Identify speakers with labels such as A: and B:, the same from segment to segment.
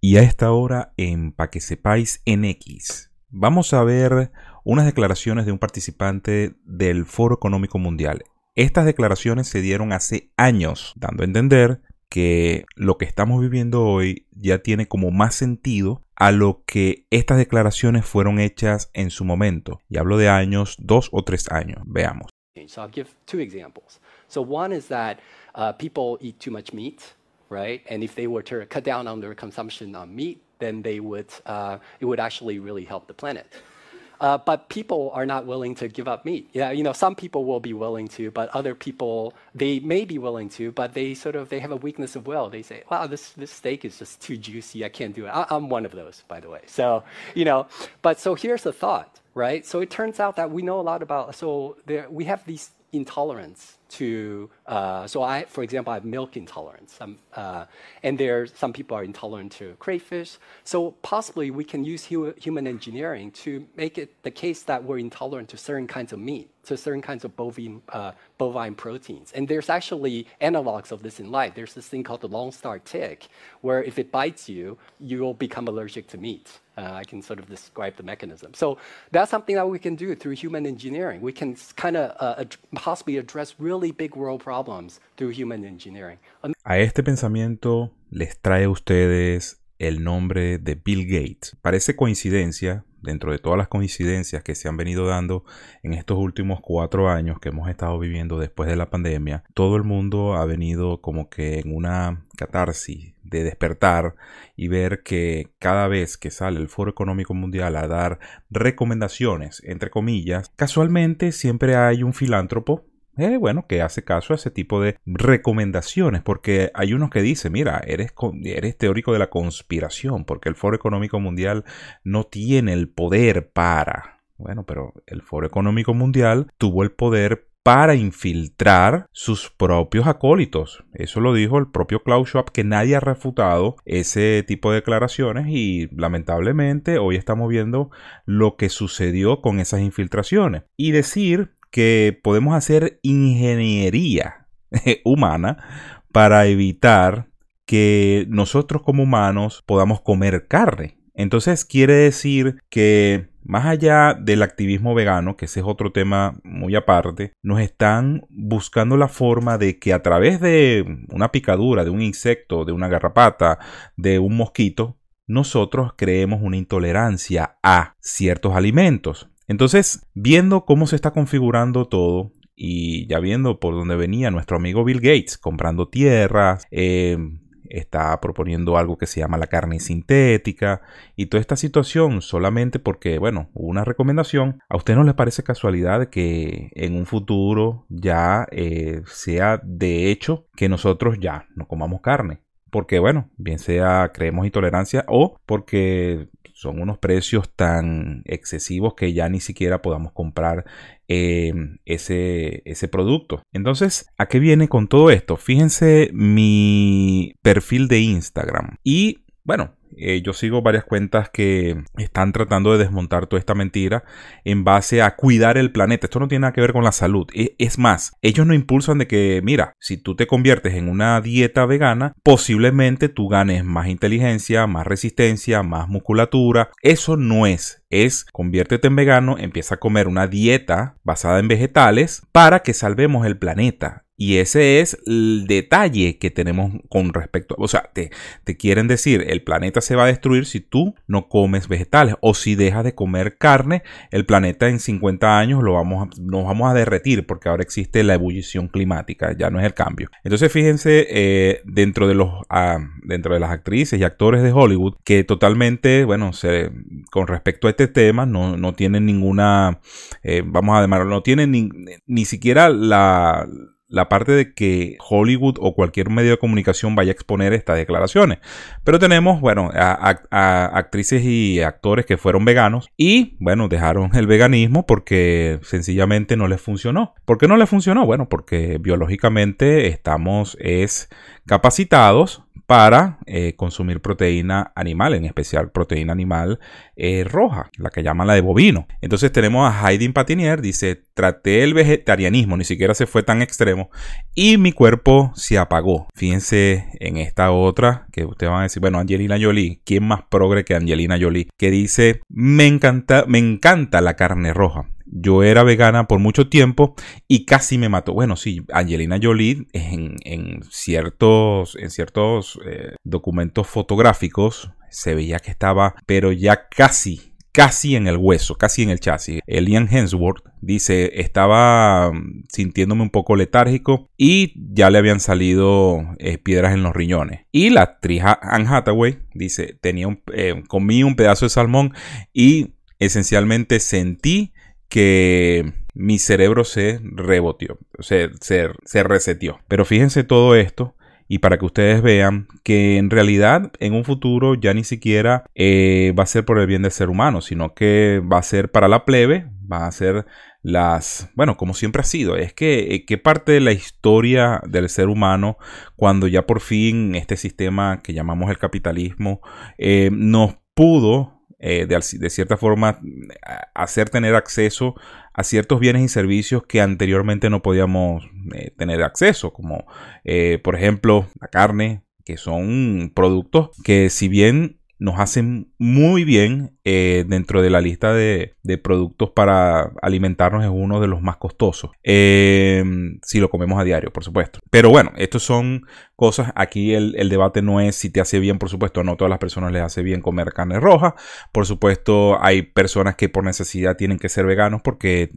A: Y a esta hora en Pa' que sepáis en X, vamos a ver unas declaraciones de un participante del Foro Económico Mundial. Estas declaraciones se dieron hace años, dando a entender que lo que estamos viviendo hoy ya tiene como más sentido a lo que estas declaraciones fueron hechas en su momento. Y hablo de años, dos o tres años. Veamos.
B: So I'll give two examples. So one is that uh, people eat too much meat, right? And if they were to cut down on their consumption on meat, then they would uh, it would actually really help the planet. Uh, but people are not willing to give up meat. Yeah, you know, some people will be willing to, but other people they may be willing to, but they sort of they have a weakness of will. They say, "Wow, this this steak is just too juicy. I can't do it." I, I'm one of those, by the way. So you know, but so here's the thought, right? So it turns out that we know a lot about. So there we have these intolerance to, uh, so I, for example, I have milk intolerance. Uh, and there, some people are intolerant to crayfish. So possibly we can use hu human engineering to make it the case that we're intolerant to certain kinds of meat, to certain kinds of bovine, uh, bovine proteins. And there's actually analogs of this in life. There's this thing called the long star tick, where if it bites you, you will become allergic to meat. Uh, I can sort of describe the mechanism. So that's something that we can do through human engineering. We can kind of uh, ad possibly address really big world problems through human engineering.
A: A este pensamiento les trae a ustedes el nombre de Bill Gates. Parece coincidencia, dentro de todas las coincidencias que se han venido dando en estos últimos cuatro años que hemos estado viviendo después de la pandemia, todo el mundo ha venido como que en una catarsis de despertar y ver que cada vez que sale el Foro Económico Mundial a dar recomendaciones, entre comillas, casualmente siempre hay un filántropo eh, bueno, que hace caso a ese tipo de recomendaciones, porque hay unos que dicen, mira, eres, eres teórico de la conspiración, porque el Foro Económico Mundial no tiene el poder para... Bueno, pero el Foro Económico Mundial tuvo el poder para infiltrar sus propios acólitos. Eso lo dijo el propio Klaus Schwab, que nadie ha refutado ese tipo de declaraciones y lamentablemente hoy estamos viendo lo que sucedió con esas infiltraciones. Y decir que podemos hacer ingeniería humana para evitar que nosotros como humanos podamos comer carne. Entonces quiere decir que más allá del activismo vegano, que ese es otro tema muy aparte, nos están buscando la forma de que a través de una picadura, de un insecto, de una garrapata, de un mosquito, nosotros creemos una intolerancia a ciertos alimentos. Entonces, viendo cómo se está configurando todo y ya viendo por dónde venía nuestro amigo Bill Gates comprando tierras, eh, está proponiendo algo que se llama la carne sintética y toda esta situación solamente porque, bueno, una recomendación. ¿A usted no le parece casualidad que en un futuro ya eh, sea de hecho que nosotros ya no comamos carne? Porque, bueno, bien sea creemos intolerancia o porque son unos precios tan excesivos que ya ni siquiera podamos comprar em, ese, ese producto. Entonces, ¿a qué viene con todo esto? Fíjense mi perfil de Instagram. Y bueno, eh, yo sigo varias cuentas que están tratando de desmontar toda esta mentira en base a cuidar el planeta. Esto no tiene nada que ver con la salud. E, es más, ellos no impulsan de que, mira, si tú te conviertes en una dieta vegana, posiblemente tú ganes más inteligencia, más resistencia, más musculatura. Eso no es es conviértete en vegano, empieza a comer una dieta basada en vegetales para que salvemos el planeta. Y ese es el detalle que tenemos con respecto, o sea, te, te, quieren decir, el planeta se va a destruir si tú no comes vegetales o si dejas de comer carne, el planeta en 50 años lo vamos a, nos vamos a derretir porque ahora existe la ebullición climática, ya no es el cambio. Entonces fíjense eh, dentro, de los, ah, dentro de las actrices y actores de Hollywood que totalmente, bueno, se, con respecto a este tema no, no tienen ninguna, eh, vamos a llamarlo, no tienen ni, ni siquiera la la parte de que Hollywood o cualquier medio de comunicación vaya a exponer estas declaraciones. Pero tenemos, bueno, a, actrices y actores que fueron veganos y, bueno, dejaron el veganismo porque sencillamente no les funcionó. ¿Por qué no les funcionó? Bueno, porque biológicamente estamos es capacitados para eh, consumir proteína animal, en especial proteína animal eh, roja, la que llaman la de bovino. Entonces tenemos a Heidi Patinier, dice, traté el vegetarianismo, ni siquiera se fue tan extremo, y mi cuerpo se apagó. Fíjense en esta otra, que ustedes van a decir, bueno, Angelina Jolie, ¿quién más progre que Angelina Jolie? Que dice, me encanta, me encanta la carne roja. Yo era vegana por mucho tiempo y casi me mató. Bueno, sí, Angelina Jolie en, ciertos, en ciertos eh, documentos fotográficos se veía que estaba, pero ya casi, casi en el hueso, casi en el chasis. Elian Hemsworth dice, estaba mm, sintiéndome un poco letárgico y ya le habían salido eh, piedras en los riñones. Y la actriz Anne Hathaway dice, tenía un, eh, comí un pedazo de salmón y esencialmente sentí que mi cerebro se reboteó, se, se, se reseteó. Pero fíjense todo esto y para que ustedes vean que en realidad en un futuro ya ni siquiera eh, va a ser por el bien del ser humano, sino que va a ser para la plebe, va a ser las, bueno, como siempre ha sido, es que, eh, qué parte de la historia del ser humano, cuando ya por fin este sistema que llamamos el capitalismo eh, nos pudo de, de, cierta forma hacer tener acceso a ciertos bienes y servicios que anteriormente no podíamos eh, tener acceso, como eh, por ejemplo la carne, que son productos que si bien nos hacen muy bien eh, dentro de la lista de, productos para alimentarnos es uno de los más costosos si lo comemos a diario por supuesto pero bueno estos son cosas. Aquí el, debate no es si te hace bien, por supuesto, no todas las personas les hace bien comer carne roja. Por supuesto, hay personas que por necesidad tienen que ser veganos porque,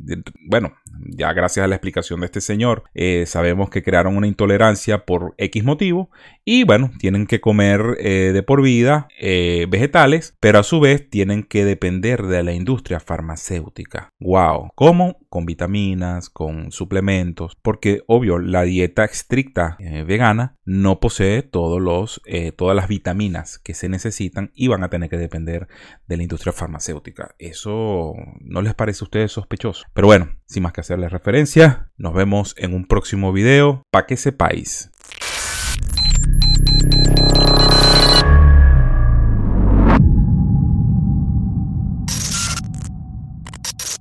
A: bueno, ya gracias a la explicación de este señor, eh, sabemos que crearon una intolerancia por X motivo y, bueno, tienen que comer eh, de por vida eh, vegetales, pero a su vez tienen que depender de la industria farmacéutica. ¡Wow! ¿Cómo? Con vitaminas, con suplementos, porque obvio, la dieta estricta vegana no posee todos los, eh, todas las vitaminas que se necesitan y van a tener que depender de la industria farmacéutica. Eso no les parece a ustedes sospechoso. Pero bueno, sin más que hacerles referencia, nos vemos en un próximo video para que sepáis.